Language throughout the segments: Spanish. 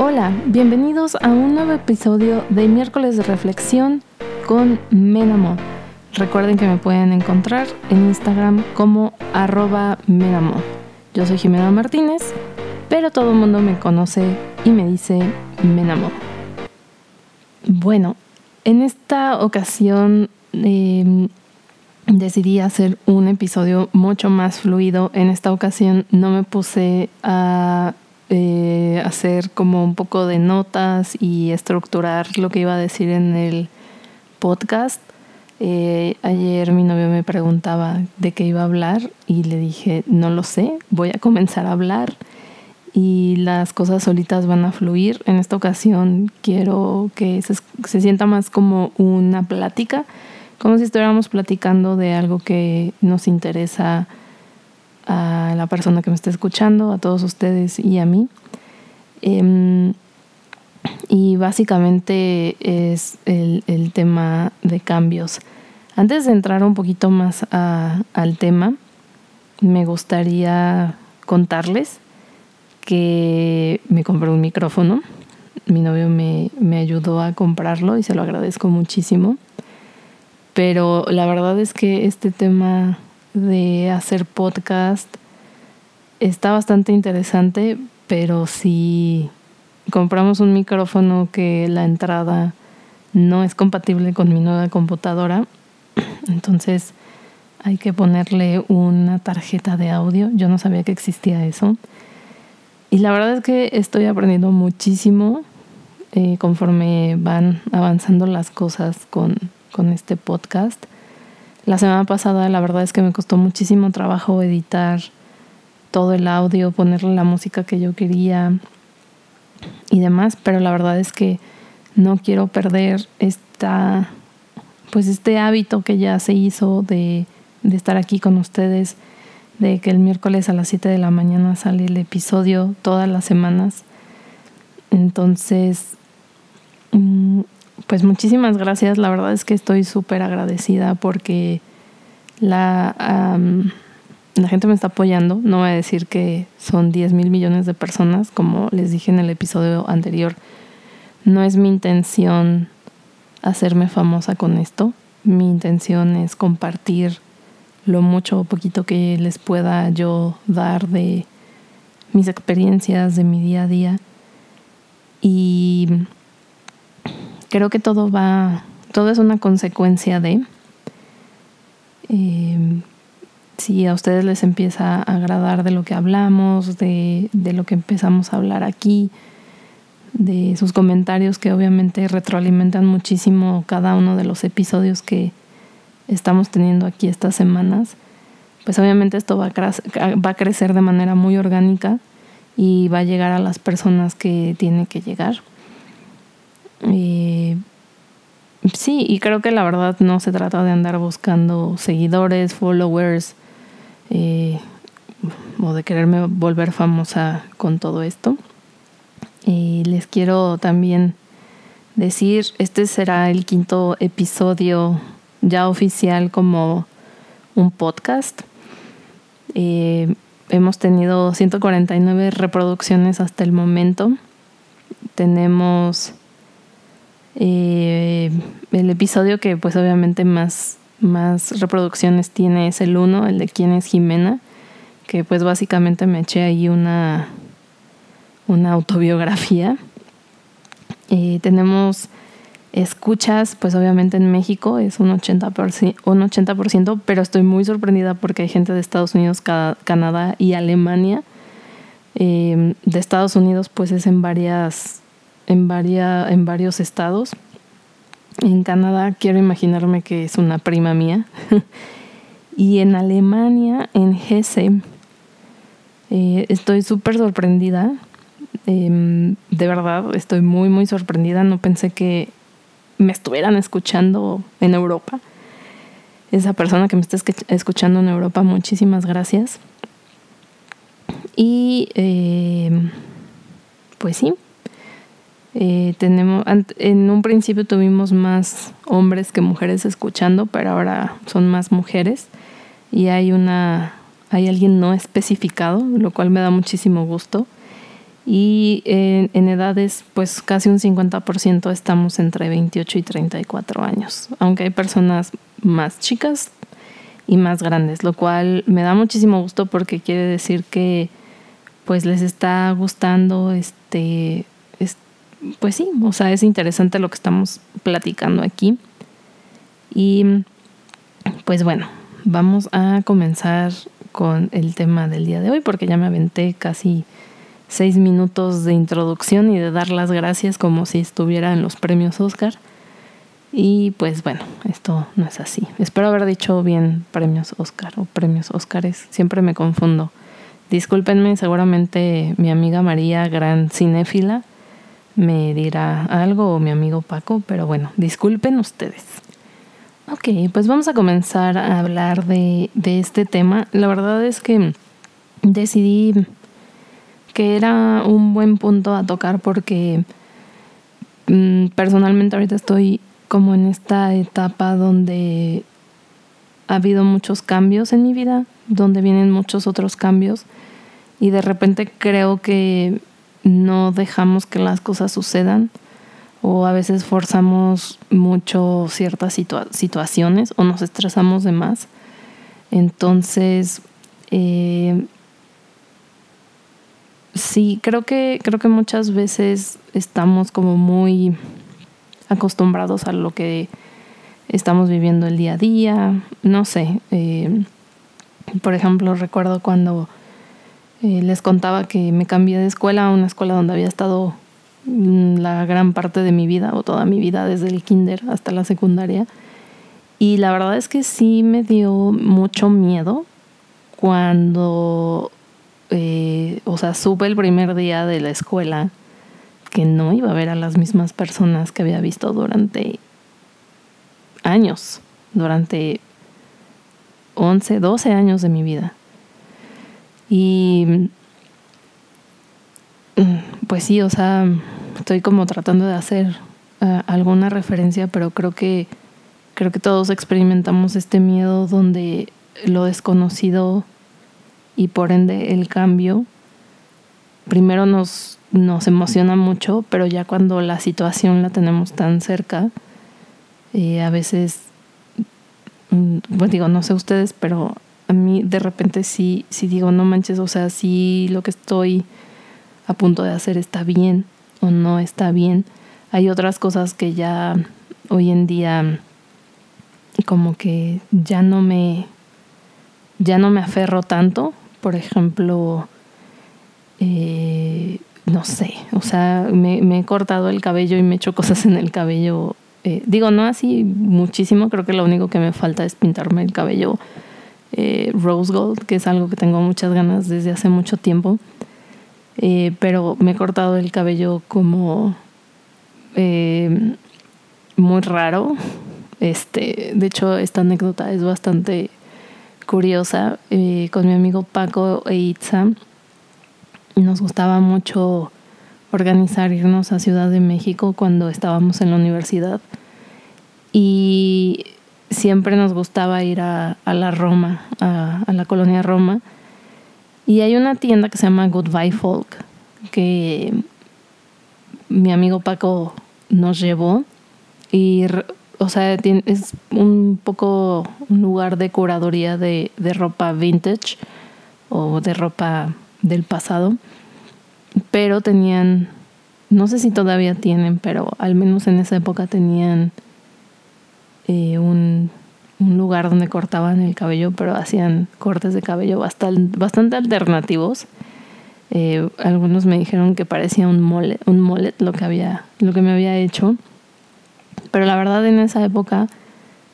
Hola, bienvenidos a un nuevo episodio de Miércoles de Reflexión con Menamo. Recuerden que me pueden encontrar en Instagram como arroba Menamo. Yo soy Jimena Martínez, pero todo el mundo me conoce y me dice Menamo. Bueno, en esta ocasión em, decidí hacer un episodio mucho más fluido. En esta ocasión no me puse a eh, hacer como un poco de notas y estructurar lo que iba a decir en el podcast. Eh, ayer mi novio me preguntaba de qué iba a hablar y le dije, no lo sé, voy a comenzar a hablar y las cosas solitas van a fluir. En esta ocasión quiero que se, se sienta más como una plática, como si estuviéramos platicando de algo que nos interesa la persona que me está escuchando, a todos ustedes y a mí. Em, y básicamente es el, tema de cambios. Antes de entrar un poquito más al tema, me gustaría contarles que me compré un micrófono. Mi novio me, me ayudó a comprarlo y se lo agradezco muchísimo. Pero la verdad es que este tema de hacer podcast está bastante interesante, pero si compramos un micrófono que la entrada no es compatible con mi nueva computadora, entonces hay que ponerle una tarjeta de audio. Yo no sabía que existía eso. Y la verdad es que estoy aprendiendo muchísimo eh, conforme van avanzando las cosas con, con este podcast. La semana pasada la verdad es que me costó muchísimo trabajo editar todo el audio, ponerle la música que yo quería y demás, pero la verdad es que no quiero perder esta pues este hábito que ya se hizo de, de estar aquí con ustedes, de que el miércoles a las 7 de la mañana sale el episodio todas las semanas. Entonces, mm, pues muchísimas gracias. La verdad es que estoy súper agradecida porque la, la gente me está apoyando. No voy a decir que son 10 mil millones de personas, como les dije en el episodio anterior. No es mi intención hacerme famosa con esto. Mi intención es compartir lo mucho o poquito que les pueda yo dar de mis experiencias, de mi día a día. Y creo que todo va, todo es una consecuencia de, eh, si a ustedes les empieza a agradar de lo que hablamos, de, de lo que empezamos a hablar aquí, de sus comentarios que obviamente retroalimentan muchísimo cada uno de los episodios que estamos teniendo aquí estas semanas, pues obviamente esto va a, va a crecer de manera muy orgánica y va a llegar a las personas que tiene que llegar. Eh, sí, y creo que la verdad no se trata de andar buscando seguidores, followers, eh, o de quererme volver famosa con todo esto. Y les quiero también decir, este será el quinto episodio ya oficial como un podcast. Eh, hemos tenido 149 reproducciones hasta el momento. Tenemos eh, el episodio que pues obviamente más, más reproducciones tiene es el uno, el de quién es Jimena, que pues básicamente me eché ahí una, una autobiografía. Eh, tenemos escuchas, pues obviamente en México es un 80%, un 80%, pero estoy muy sorprendida porque hay gente de Estados Unidos, Canadá y Alemania. Eh, de Estados Unidos pues es en varias en, en varios estados. En Canadá quiero imaginarme que es una prima mía. y en Alemania, en Hesse, eh, estoy súper sorprendida. Em, de verdad, estoy muy, muy sorprendida. No pensé que me estuvieran escuchando en Europa. Esa persona que me está escuchando en Europa, muchísimas gracias. Y em, pues sí, eh, tenemos, en un principio tuvimos más hombres que mujeres escuchando, pero ahora son más mujeres y hay una, hay alguien no especificado, lo cual me da muchísimo gusto. y en, en, edades pues casi un 50% estamos entre 28 y 34 años, aunque hay personas más chicas y más grandes, lo cual me da muchísimo gusto porque quiere decir que pues les está gustando este, pues sí, o sea, es interesante lo que estamos platicando aquí. Y pues bueno, vamos a comenzar con el tema del día de hoy porque ya me aventé casi seis minutos de introducción y de dar las gracias como si estuviera en los premios Oscar. Y pues bueno, esto no es así. Espero haber dicho bien premios Oscar o premios Oscars. Siempre me confundo. Discúlpenme, seguramente mi amiga María, gran cinéfila, me dirá algo o mi amigo Paco, pero bueno, disculpen ustedes. Ok, pues vamos a comenzar a hablar de, de este tema. La verdad es que decidí que era un buen punto a tocar porque mm, personalmente ahorita estoy como en esta etapa donde ha habido muchos cambios en mi vida, donde vienen muchos otros cambios y de repente creo que no dejamos que las cosas sucedan o a veces forzamos mucho ciertas situaciones o nos estresamos de más. Entonces, eh, sí, creo que, creo que muchas veces estamos como muy acostumbrados a lo que estamos viviendo el día a día. No sé, eh, por ejemplo, recuerdo cuando eh, les contaba que me cambié de escuela a una escuela donde había estado la gran parte de mi vida o toda mi vida desde el kinder hasta la secundaria. Y la verdad es que sí me dio mucho miedo cuando, eh, o sea, supe el primer día de la escuela que no iba a ver a las mismas personas que había visto durante años, durante 11, 12 años de mi vida. Y pues sí, o sea, estoy como tratando de hacer uh, alguna referencia, pero creo que creo que todos experimentamos este miedo donde lo desconocido y por ende el cambio primero nos, nos emociona mucho, pero ya cuando la situación la tenemos tan cerca, eh, a veces, mm, pues digo, no sé ustedes, pero a mí de repente sí, sí digo, no manches, o sea, si lo que estoy a punto de hacer está bien o no está bien. Hay otras cosas que ya hoy en día como que ya no me ya no me aferro tanto. Por ejemplo, eh, no sé, o sea, me, he cortado el cabello y me he hecho cosas en el cabello. Eh, digo, no así muchísimo, creo que lo único que me falta es pintarme el cabello eh, rose gold, que es algo que tengo muchas ganas desde hace mucho tiempo. Eh, pero me he cortado el cabello como eh, muy raro. Este, de hecho, esta anécdota es bastante curiosa. con mi amigo Paco e Itza nos gustaba mucho organizar irnos a Ciudad de México cuando estábamos en la universidad. Y siempre nos gustaba ir a, la Roma, a, la colonia Roma. Y hay una tienda que se llama Goodbye Folk, que mi amigo Paco nos llevó. Y, o sea, es un poco un lugar de curaduría de, de ropa vintage o de ropa del pasado. Pero tenían, no sé si todavía tienen, pero al menos en esa época tenían eh, un, lugar donde cortaban el cabello, pero hacían cortes de cabello bastante, bastante alternativos. Eh, algunos me dijeron que parecía un mullet, un lo que había, lo que me había hecho. Pero la verdad en esa época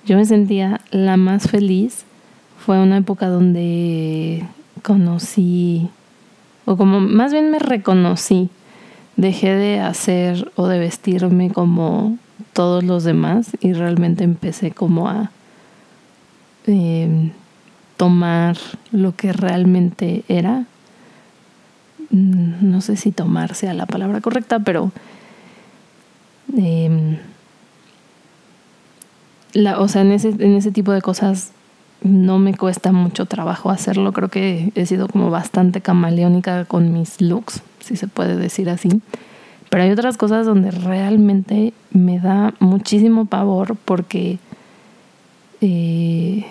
yo me sentía la más feliz. Fue una época donde conocí, o como más bien me reconocí. Dejé de hacer o de vestirme como todos los demás y realmente empecé como a em, tomar lo que realmente era. Mm, no sé si tomar sea la palabra correcta, pero em, la, o sea, en ese, en ese tipo de cosas no me cuesta mucho trabajo hacerlo. Creo que he sido como bastante camaleónica con mis looks, si se puede decir así. Pero hay otras cosas donde realmente me da muchísimo pavor porque eh,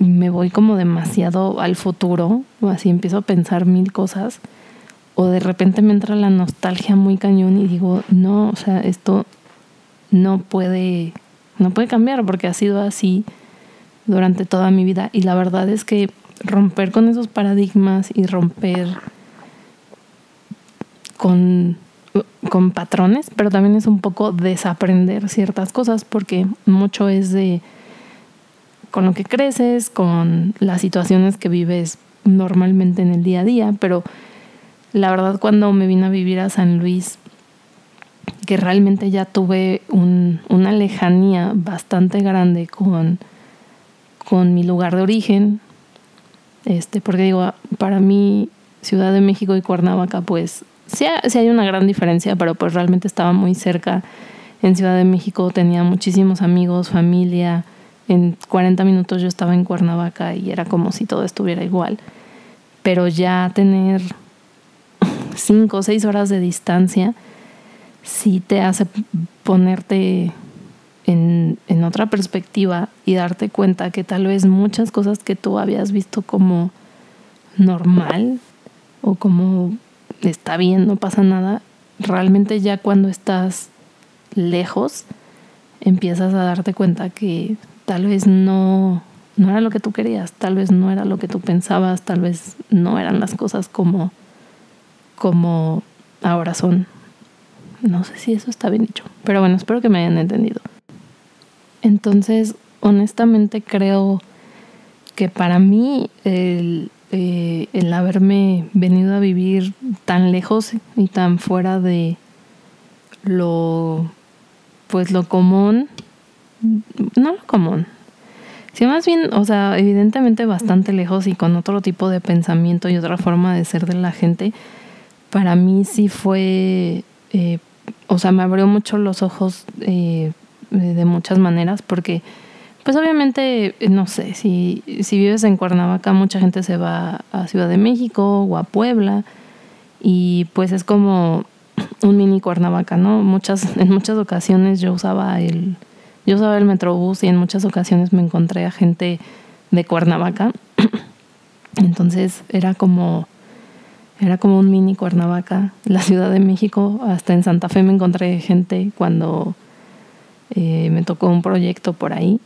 me voy como demasiado al futuro, o así empiezo a pensar mil cosas, o de repente me entra la nostalgia muy cañón y digo, no, o sea, esto no puede, no puede cambiar porque ha sido así durante toda mi vida. Y la verdad es que romper con esos paradigmas y romper con, con patrones, pero también es un poco desaprender ciertas cosas porque mucho es de con lo que creces, con las situaciones que vives normalmente en el día a día, pero la verdad cuando me vine a vivir a San Luis, que realmente ya tuve una lejanía bastante grande con, con mi lugar de origen, este, porque digo, para mí Ciudad de México y Cuernavaca, pues sí, hay una gran diferencia, pero pues realmente estaba muy cerca. En Ciudad de México tenía muchísimos amigos, familia, en 40 minutos yo estaba en Cuernavaca y era como si todo estuviera igual. Pero ya tener 5 o 6 horas de distancia sí te hace ponerte en, en, otra perspectiva y darte cuenta que tal vez muchas cosas que tú habías visto como normal o como está bien, no pasa nada, realmente ya cuando estás lejos empiezas a darte cuenta que tal vez no, no era lo que tú querías, tal vez no era lo que tú pensabas, tal vez no eran las cosas como, como ahora son. No sé si eso está bien dicho, pero bueno, espero que me hayan entendido. Entonces, honestamente creo que para mí el, eh, el haberme venido a vivir tan lejos y tan fuera de lo pues lo común no lo común, Sí, más bien, o sea, evidentemente bastante lejos y con otro tipo de pensamiento y otra forma de ser de la gente, para mí sí fue, eh, o sea, me abrió mucho los ojos eh, de muchas maneras porque, pues obviamente, no sé, si, si vives en Cuernavaca, mucha gente se va a Ciudad de México o a Puebla y pues es como un mini Cuernavaca, ¿no? Muchas, en muchas ocasiones yo usaba el yo usaba el Metrobús y en muchas ocasiones me encontré a gente de Cuernavaca. Entonces era como era como un mini Cuernavaca, la Ciudad de México. Hasta en Santa Fe me encontré gente cuando eh, me tocó un proyecto por ahí.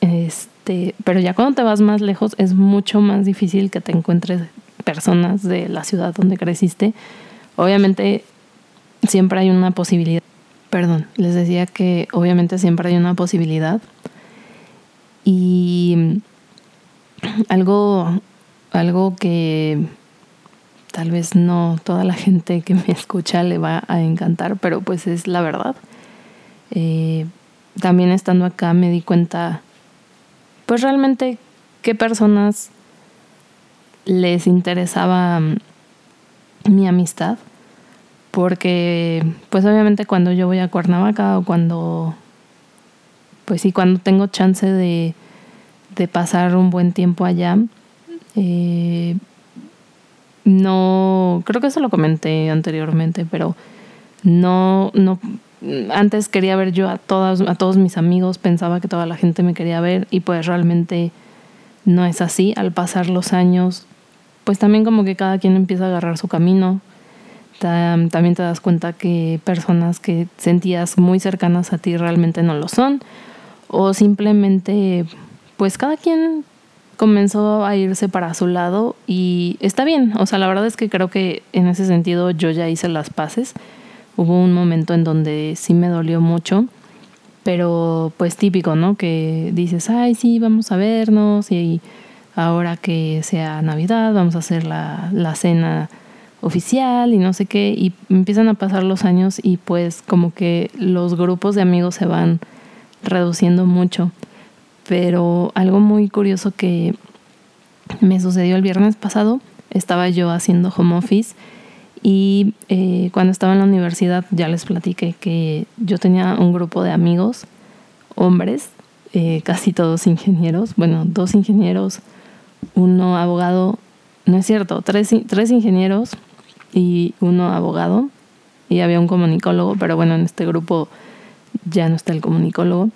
Este, pero ya cuando te vas más lejos es mucho más difícil que te encuentres personas de la ciudad donde creciste. Obviamente siempre hay una posibilidad Perdón, les decía que obviamente siempre hay una posibilidad. Y algo, algo que tal vez no toda la gente que me escucha le va a encantar, pero pues es la verdad. Eh, también estando acá me di cuenta, pues realmente qué personas les interesaba mi amistad porque pues obviamente cuando yo voy a Cuernavaca o cuando pues sí cuando tengo chance de, de pasar un buen tiempo allá eh, no creo que eso lo comenté anteriormente pero no no antes quería ver yo a todas a todos mis amigos pensaba que toda la gente me quería ver y pues realmente no es así al pasar los años pues también como que cada quien empieza a agarrar su camino también te das cuenta que personas que sentías muy cercanas a ti realmente no lo son. O simplemente, pues cada quien comenzó a irse para su lado y está bien. O sea, la verdad es que creo que en ese sentido yo ya hice las paces. Hubo un momento en donde sí me dolió mucho, pero pues típico, ¿no? Que dices, ay, sí, vamos a vernos y ahora que sea Navidad, vamos a hacer la, la cena oficial y no sé qué, y empiezan a pasar los años y pues como que los grupos de amigos se van reduciendo mucho. Pero algo muy curioso que me sucedió el viernes pasado, estaba yo haciendo home office y eh, cuando estaba en la universidad ya les platiqué que yo tenía un grupo de amigos, hombres, eh, casi todos ingenieros, bueno, dos ingenieros, uno abogado, no es cierto, tres, tres ingenieros y uno abogado y había un comunicólogo, pero bueno, en este grupo ya no está el comunicólogo.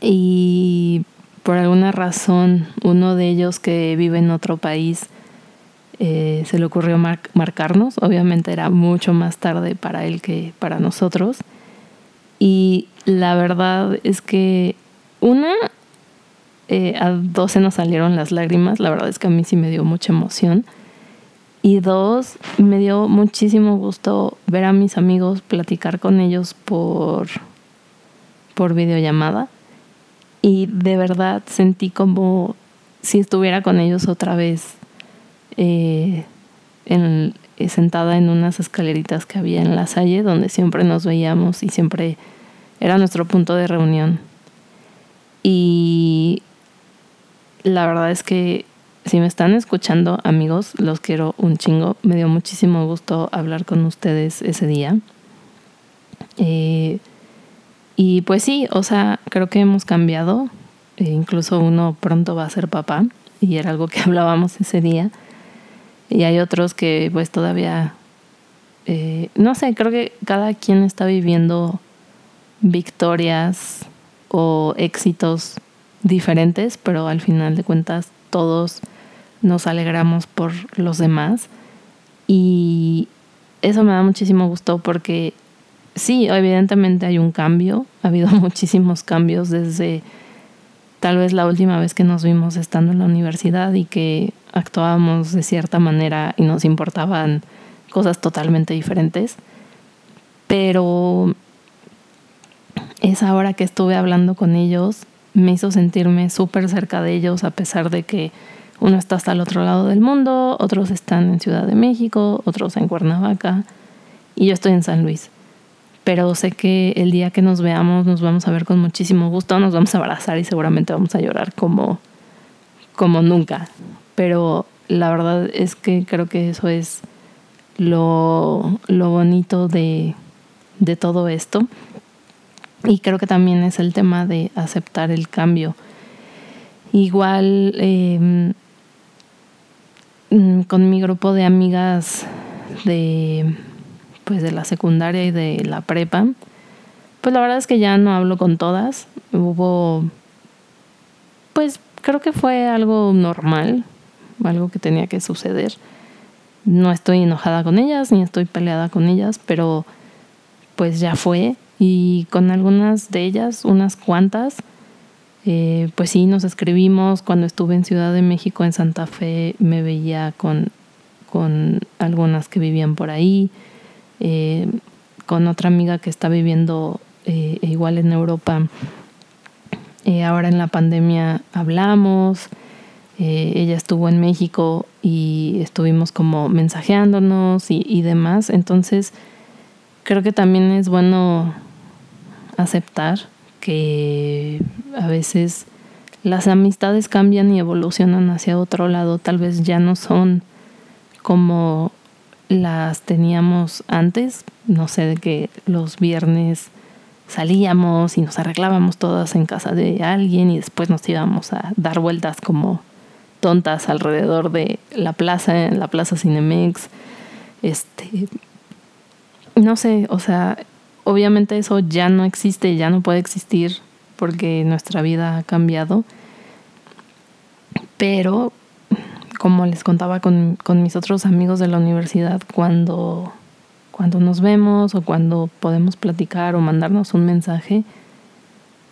Y por alguna razón, uno de ellos que vive en otro país eh, se le ocurrió marcarnos. Obviamente era mucho más tarde para él que para nosotros. Y la verdad es que una, eh, a dos se nos salieron las lágrimas. La verdad es que a mí sí me dio mucha emoción. Y dos, me dio muchísimo gusto ver a mis amigos, platicar con ellos por, por videollamada. Y de verdad sentí como si estuviera con ellos otra vez eh, eh, sentada en unas escaleritas que había en la salle donde siempre nos veíamos y siempre era nuestro punto de reunión. Y la verdad es que si me están escuchando, amigos, los quiero un chingo. Me dio muchísimo gusto hablar con ustedes ese día. Eh, y pues sí, o sea, creo que hemos cambiado. E incluso uno pronto va a ser papá y era algo que hablábamos ese día. Y hay otros que pues todavía, eh, no sé, creo que cada quien está viviendo victorias o éxitos diferentes, pero al final de cuentas todos nos alegramos por los demás. Y eso me da muchísimo gusto porque sí, evidentemente hay un cambio, ha habido muchísimos cambios desde tal vez la última vez que nos vimos estando en la universidad y que actuábamos de cierta manera y nos importaban cosas totalmente diferentes. Pero esa hora que estuve hablando con ellos me hizo sentirme súper cerca de ellos a pesar de que uno está hasta el otro lado del mundo, otros están en Ciudad de México, otros en Cuernavaca y yo estoy en San Luis. Pero sé que el día que nos veamos nos vamos a ver con muchísimo gusto, nos vamos a abrazar y seguramente vamos a llorar como, como nunca. Pero la verdad es que creo que eso es lo, lo bonito de, de todo esto. Y creo que también es el tema de aceptar el cambio. Igual em, Mm, con mi grupo de amigas de pues de la secundaria y de la prepa, pues la verdad es que ya no hablo con todas. Hubo pues creo que fue algo normal, algo que tenía que suceder. No estoy enojada con ellas ni estoy peleada con ellas, pero pues ya fue y con algunas de ellas, unas cuantas, eh, pues sí, nos escribimos. Cuando estuve en Ciudad de México, en Santa Fe, me veía con, con algunas que vivían por ahí, eh, con otra amiga que está viviendo eh, igual en Europa. ahora en la pandemia hablamos, ella estuvo en México y estuvimos como mensajeándonos y demás. Entonces, creo que también es bueno aceptar que a veces las amistades cambian y evolucionan hacia otro lado, tal vez ya no son como las teníamos antes, no sé, de que los viernes salíamos y nos arreglábamos todas en casa de alguien y después nos íbamos a dar vueltas como tontas alrededor de la plaza, en la plaza Cinemex. Este, no sé, o sea, obviamente eso ya no existe, ya no puede existir porque nuestra vida ha cambiado. Pero, como les contaba con, mis otros amigos de la universidad, cuando, cuando nos vemos o cuando podemos platicar o mandarnos un mensaje,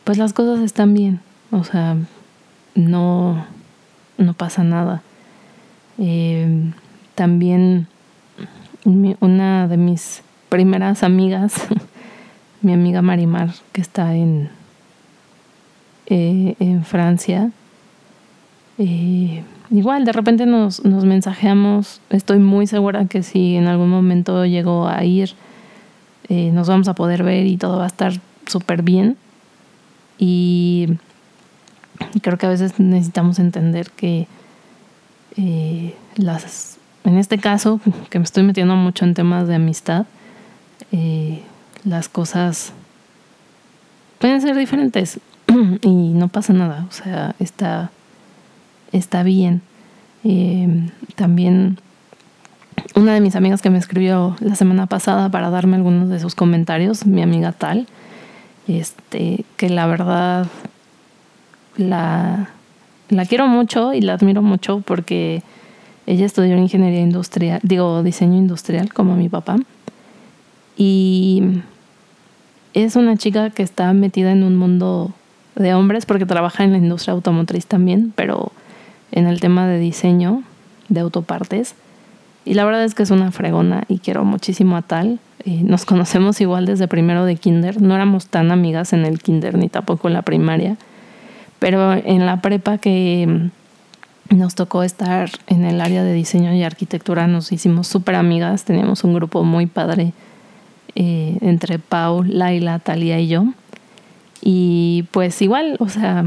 pues las cosas están bien. O sea, no, no pasa nada. Eh, también una de mis primeras amigas mi amiga Marimar, que está en, eh, en Francia. Eh, igual, de repente nos, nos mensajeamos. Estoy muy segura que si en algún momento llego a ir, eh, nos vamos a poder ver y todo va a estar súper bien. Y creo que a veces necesitamos entender que las, en este caso, que me estoy metiendo mucho en temas de amistad, las cosas pueden ser diferentes. y no pasa nada, o sea, está, está bien. Eh, también una de mis amigas que me escribió la semana pasada para darme algunos de sus comentarios, mi amiga tal, este, que la verdad la, la quiero mucho y la admiro mucho porque ella estudió ingeniería industrial, digo, diseño industrial como mi papá. Y es una chica que está metida en un mundo de hombres porque trabaja en la industria automotriz también, pero en el tema de diseño de autopartes. Y la verdad es que es una fregona y quiero muchísimo a tal. Eh, nos conocemos igual desde primero de kinder. No éramos tan amigas en el kinder ni tampoco en la primaria. Pero en la prepa que nos tocó estar en el área de diseño y arquitectura nos hicimos súper amigas. Teníamos un grupo muy padre eh, entre Pau, Laila, Talia y yo. Y pues igual, o sea,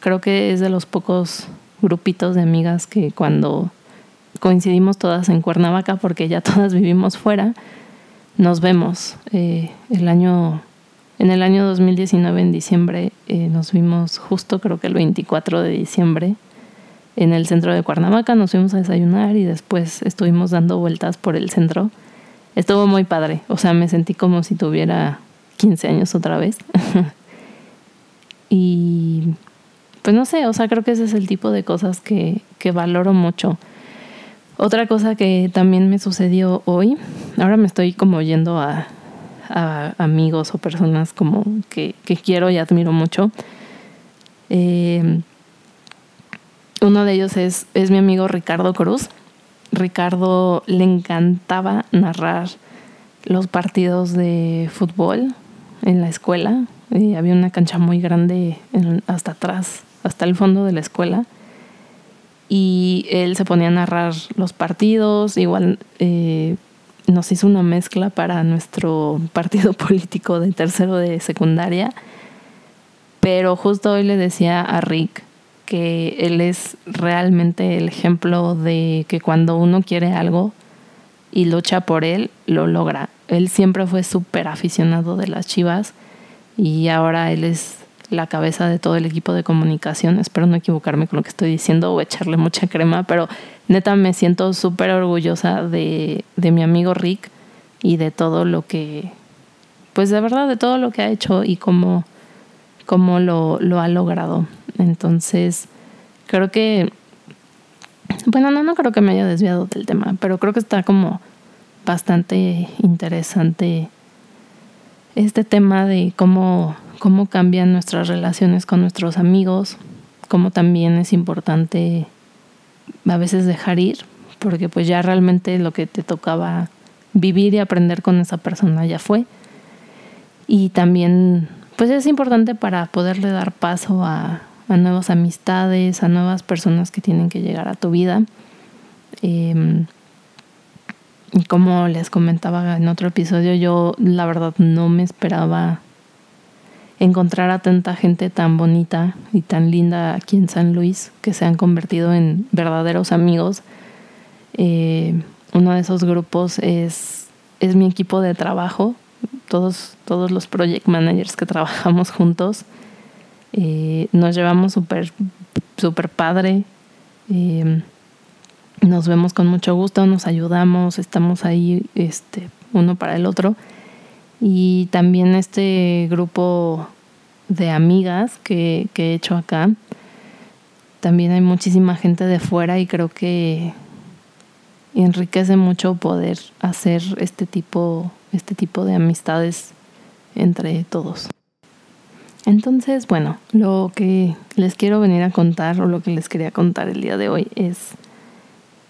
creo que es de los pocos grupitos de amigas que cuando coincidimos todas en Cuernavaca, porque ya todas vivimos fuera, nos vemos. Eh, el año, en el año 2019, en diciembre, eh, nos vimos justo creo que el 24 de diciembre en el centro de Cuernavaca, nos fuimos a desayunar y después estuvimos dando vueltas por el centro. Estuvo muy padre, o sea, me sentí como si tuviera 15 años otra vez. y pues no sé, o sea, creo que ese es el tipo de cosas que, que valoro mucho. Otra cosa que también me sucedió hoy, ahora me estoy como yendo a, amigos o personas como que, quiero y admiro mucho. Eh, uno de ellos es, es mi amigo Ricardo Cruz. Ricardo le encantaba narrar los partidos de fútbol en la escuela. Y había una cancha muy grande hasta atrás, hasta el fondo de la escuela y él se ponía a narrar los partidos, igual eh, nos hizo una mezcla para nuestro partido político de tercero de secundaria, pero justo hoy le decía a Rick que él es realmente el ejemplo de que cuando uno quiere algo y lucha por él, lo logra. Él siempre fue súper aficionado de las chivas y ahora él es la cabeza de todo el equipo de comunicación. Espero no equivocarme con lo que estoy diciendo o echarle mucha crema, pero neta me siento súper orgullosa de, mi amigo Rick y de todo lo que, pues de verdad, de todo lo que ha hecho y cómo, cómo lo, lo ha logrado. Entonces, creo que, bueno, no, no creo que me haya desviado del tema, pero creo que está como bastante interesante este tema de cómo cómo cambian nuestras relaciones con nuestros amigos, cómo también es importante a veces dejar ir, porque pues ya realmente lo que te tocaba vivir y aprender con esa persona ya fue. Y también pues es importante para poderle dar paso a, nuevas amistades, a nuevas personas que tienen que llegar a tu vida. Em, y como les comentaba en otro episodio, yo la verdad no me esperaba encontrar a tanta gente tan bonita y tan linda aquí en San Luis que se han convertido en verdaderos amigos. Eh, uno de esos grupos es, es mi equipo de trabajo, todos, todos los project managers que trabajamos juntos. Eh, nos llevamos súper super padre. Eh, nos vemos con mucho gusto, nos ayudamos, estamos ahí este, uno para el otro. Y también este grupo de amigas que, he hecho acá, también hay muchísima gente de fuera y creo que enriquece mucho poder hacer este tipo, este tipo de amistades entre todos. Entonces, bueno, lo que les quiero venir a contar o lo que les quería contar el día de hoy es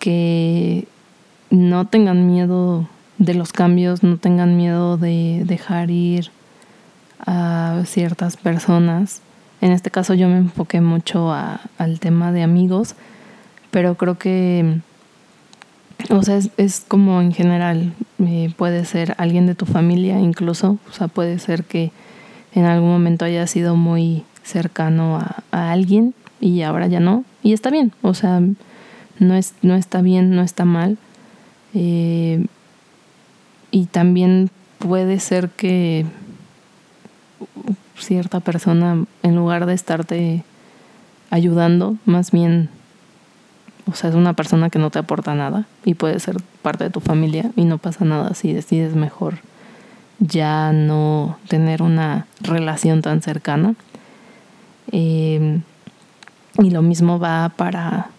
que no tengan miedo de los cambios, no tengan miedo de dejar ir a ciertas personas. En este caso yo me enfoqué mucho al tema de amigos, pero creo que, o sea, es, como en general, eh, puede ser alguien de tu familia incluso, o sea, puede ser que en algún momento haya sido muy cercano a, alguien y ahora ya no, y está bien, o sea, no, es, no está bien, no está mal. Eh, y también puede ser que cierta persona en lugar de estarte ayudando, más bien, o sea, es una persona que no te aporta nada y puede ser parte de tu familia y no pasa nada si decides mejor ya no tener una relación tan cercana. Em, y lo mismo va para,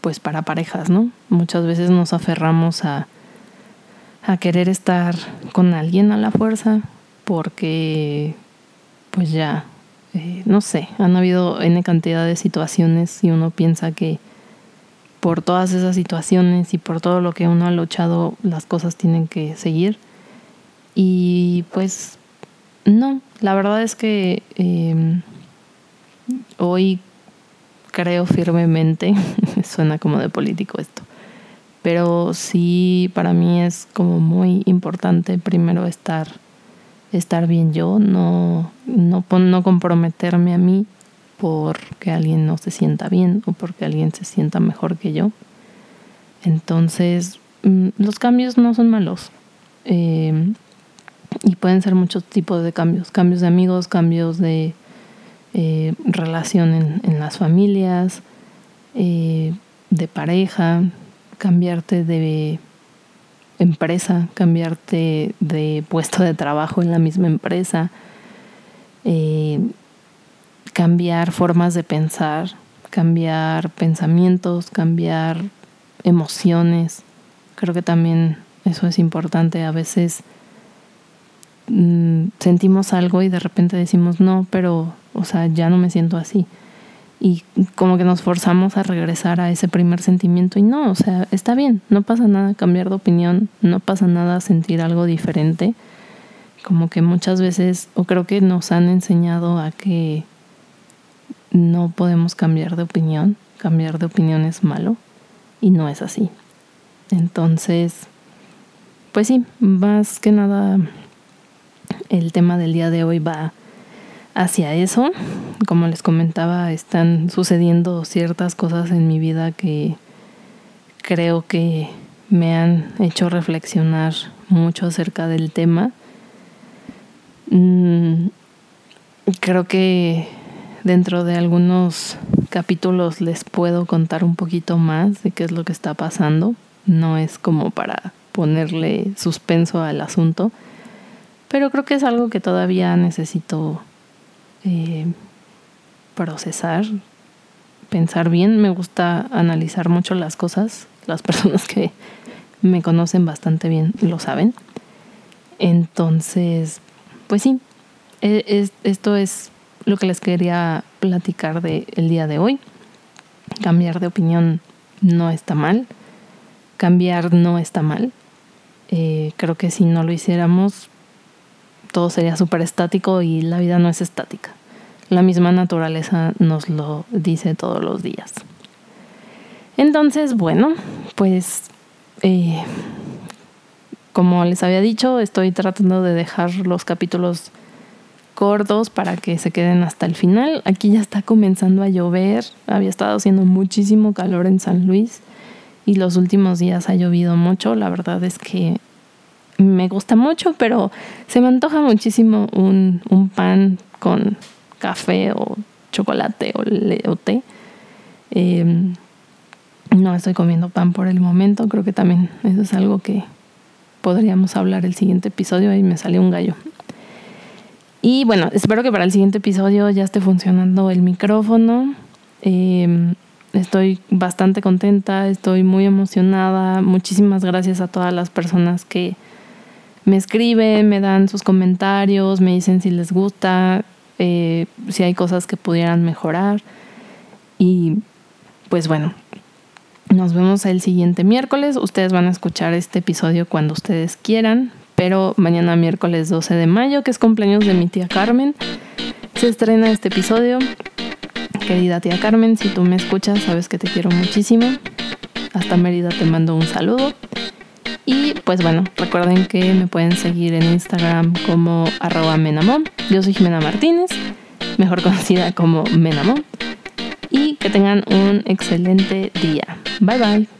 pues para parejas, ¿no? Muchas veces nos aferramos a, a querer estar con alguien a la fuerza porque, pues ya, eh, no sé, han habido N cantidad de situaciones y uno piensa que por todas esas situaciones y por todo lo que uno ha luchado, las cosas tienen que seguir. Y pues no, la verdad es que em, hoy creo firmemente, suena como de político esto, pero sí para mí es como muy importante primero estar, estar bien yo, no, no, no comprometerme a mí porque alguien no se sienta bien o porque alguien se sienta mejor que yo. Entonces, mm, los cambios no son malos. Em, y pueden ser muchos tipos de cambios. Cambios de amigos, cambios de eh, relación en, las familias, eh, de pareja, cambiarte de empresa, cambiarte de puesto de trabajo en la misma empresa, eh, cambiar formas de pensar, cambiar pensamientos, cambiar emociones. Creo que también eso es importante. A veces Mm, sentimos algo y de repente decimos no, pero, o sea, ya no me siento así. Y como que nos forzamos a regresar a ese primer sentimiento y no, o sea, está bien, no pasa nada cambiar de opinión, no pasa nada sentir algo diferente. Como que muchas veces, o creo que nos han enseñado a que no podemos cambiar de opinión, cambiar de opinión es malo y no es así. Entonces, pues sí, más que nada el tema del día de hoy va hacia eso. Como les comentaba, están sucediendo ciertas cosas en mi vida que creo que me han hecho reflexionar mucho acerca del tema. Mm, creo que dentro de algunos capítulos les puedo contar un poquito más de qué es lo que está pasando. No es como para ponerle suspenso al asunto, pero creo que es algo que todavía necesito eh, procesar, pensar bien. Me gusta analizar mucho las cosas. Las personas que me conocen bastante bien lo saben. Entonces, pues sí, e, esto es lo que les quería platicar del el día de hoy. Cambiar de opinión no está mal. Cambiar no está mal. Eh, creo que si no lo hiciéramos, todo sería súper estático y la vida no es estática. La misma naturaleza nos lo dice todos los días. Entonces, bueno, pues eh, como les había dicho, estoy tratando de dejar los capítulos cortos para que se queden hasta el final. Aquí ya está comenzando a llover, había estado haciendo muchísimo calor en San Luis y los últimos días ha llovido mucho. La verdad es que me gusta mucho, pero se me antoja muchísimo un, pan con café o chocolate o, té. Em, no estoy comiendo pan por el momento, creo que también eso es algo que podríamos hablar el siguiente episodio y me salió un gallo. Y bueno, espero que para el siguiente episodio ya esté funcionando el micrófono. Em, estoy bastante contenta, estoy muy emocionada. Muchísimas gracias a todas las personas que me escriben, me dan sus comentarios, me dicen si les gusta, eh, si hay cosas que pudieran mejorar. Y pues bueno, nos vemos el siguiente miércoles. Ustedes van a escuchar este episodio cuando ustedes quieran, pero mañana miércoles 12 de mayo, que es cumpleaños de mi tía Carmen, se estrena este episodio. Querida tía Carmen, si tú me escuchas, sabes que te quiero muchísimo. Hasta Mérida te mando un saludo. Y pues bueno, recuerden que me pueden seguir en Instagram como arroba. Yo soy Jimena Martínez, mejor conocida como Menamón. Y que tengan un excelente día. Bye bye.